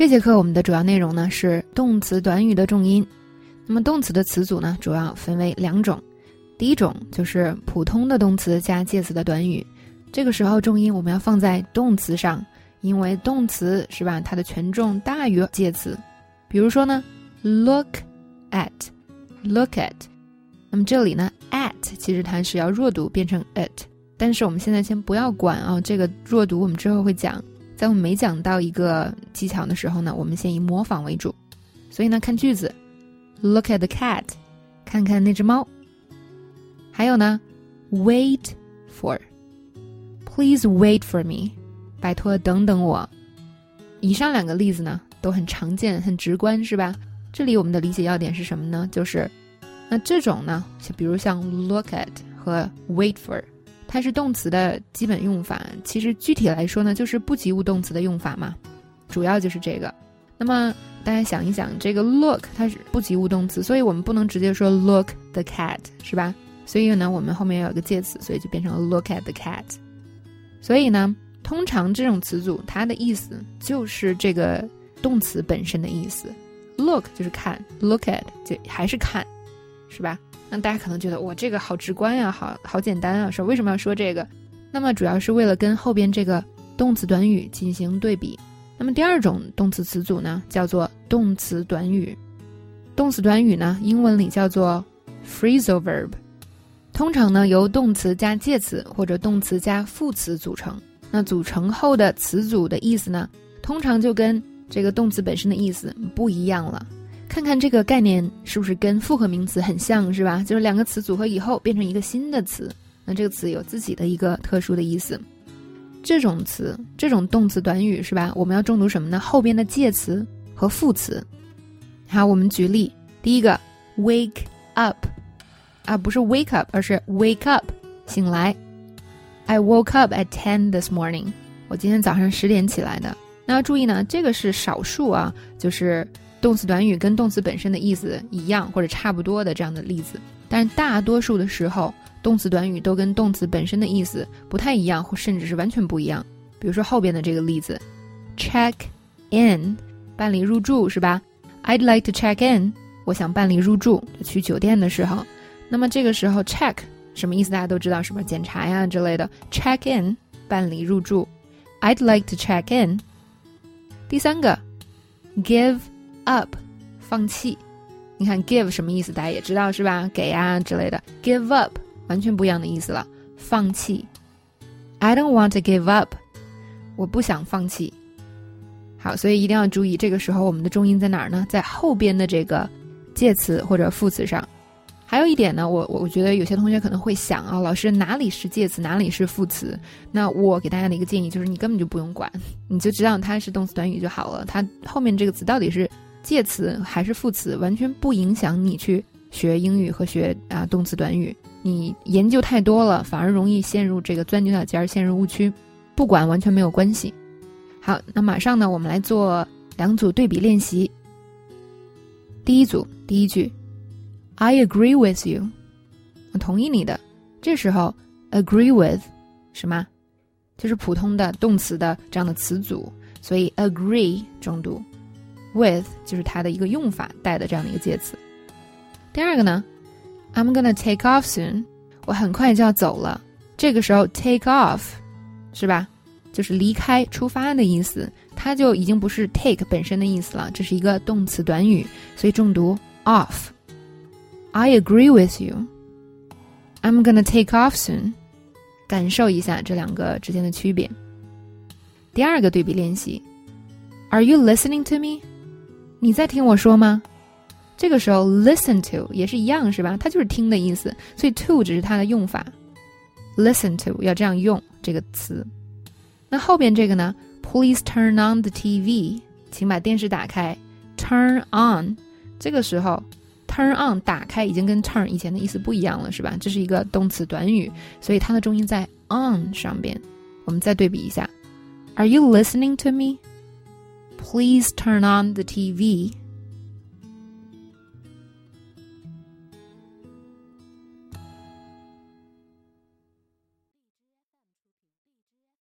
这节课我们的主要内容呢是动词短语的重音。那么动词的词组呢主要分为两种，第一种就是普通的动词加介词的短语，这个时候重音我们要放在动词上，因为动词是吧，它的权重大于介词。比如说呢，look at，look at，那么这里呢，at 其实它是要弱读变成 it，但是我们现在先不要管啊，这个弱读我们之后会讲。在我们没讲到一个技巧的时候呢，我们先以模仿为主。所以呢，看句子，Look at the cat，看看那只猫。还有呢，Wait for，Please wait for me，拜托等等我。以上两个例子呢，都很常见、很直观，是吧？这里我们的理解要点是什么呢？就是，那这种呢，就比如像 Look at 和 Wait for。它是动词的基本用法，其实具体来说呢，就是不及物动词的用法嘛，主要就是这个。那么大家想一想，这个 look 它是不及物动词，所以我们不能直接说 look the cat，是吧？所以呢，我们后面要有个介词，所以就变成了 look at the cat。所以呢，通常这种词组它的意思就是这个动词本身的意思，look 就是看，look at 就还是看，是吧？那大家可能觉得我这个好直观呀，好好简单啊，说为什么要说这个？那么主要是为了跟后边这个动词短语进行对比。那么第二种动词词组呢，叫做动词短语。动词短语呢，英文里叫做 phrasal verb，通常呢由动词加介词或者动词加副词组成。那组成后的词组的意思呢，通常就跟这个动词本身的意思不一样了。看看这个概念是不是跟复合名词很像，是吧？就是两个词组合以后变成一个新的词，那这个词有自己的一个特殊的意思。这种词，这种动词短语，是吧？我们要重读什么呢？后边的介词和副词。好，我们举例，第一个，wake up，啊，不是 wake up，而是 wake up，醒来。I woke up at ten this morning，我今天早上十点起来的。那要注意呢，这个是少数啊，就是。动词短语跟动词本身的意思一样或者差不多的这样的例子，但是大多数的时候，动词短语都跟动词本身的意思不太一样，或甚至是完全不一样。比如说后边的这个例子，check in，办理入住是吧？I'd like to check in，我想办理入住，去酒店的时候，那么这个时候 check 什么意思？大家都知道，什么检查呀之类的。check in，办理入住，I'd like to check in。第三个，give。up，放弃。你看，give 什么意思？大家也知道是吧？给啊之类的。give up 完全不一样的意思了，放弃。I don't want to give up，我不想放弃。好，所以一定要注意，这个时候我们的重音在哪儿呢？在后边的这个介词或者副词上。还有一点呢，我我觉得有些同学可能会想啊，老师哪里是介词，哪里是副词？那我给大家的一个建议就是，你根本就不用管，你就知道它是动词短语就好了。它后面这个词到底是？介词还是副词，完全不影响你去学英语和学啊动词短语。你研究太多了，反而容易陷入这个钻牛角尖儿，陷入误区。不管完全没有关系。好，那马上呢，我们来做两组对比练习。第一组，第一句，I agree with you，我同意你的。这时候，agree with 什么？就是普通的动词的这样的词组，所以 agree 重读。With 就是它的一个用法带的这样的一个介词。第二个呢，I'm gonna take off soon，我很快就要走了。这个时候 take off 是吧？就是离开、出发的意思，它就已经不是 take 本身的意思了，这是一个动词短语，所以重读 off。I agree with you. I'm gonna take off soon. 感受一下这两个之间的区别。第二个对比练习，Are you listening to me？你在听我说吗？这个时候，listen to 也是一样，是吧？它就是听的意思，所以 to 只是它的用法。listen to 要这样用这个词。那后边这个呢？Please turn on the TV，请把电视打开。Turn on，这个时候，turn on 打开已经跟 turn 以前的意思不一样了，是吧？这是一个动词短语，所以它的重音在 on 上边。我们再对比一下，Are you listening to me？me？Please turn on the TV.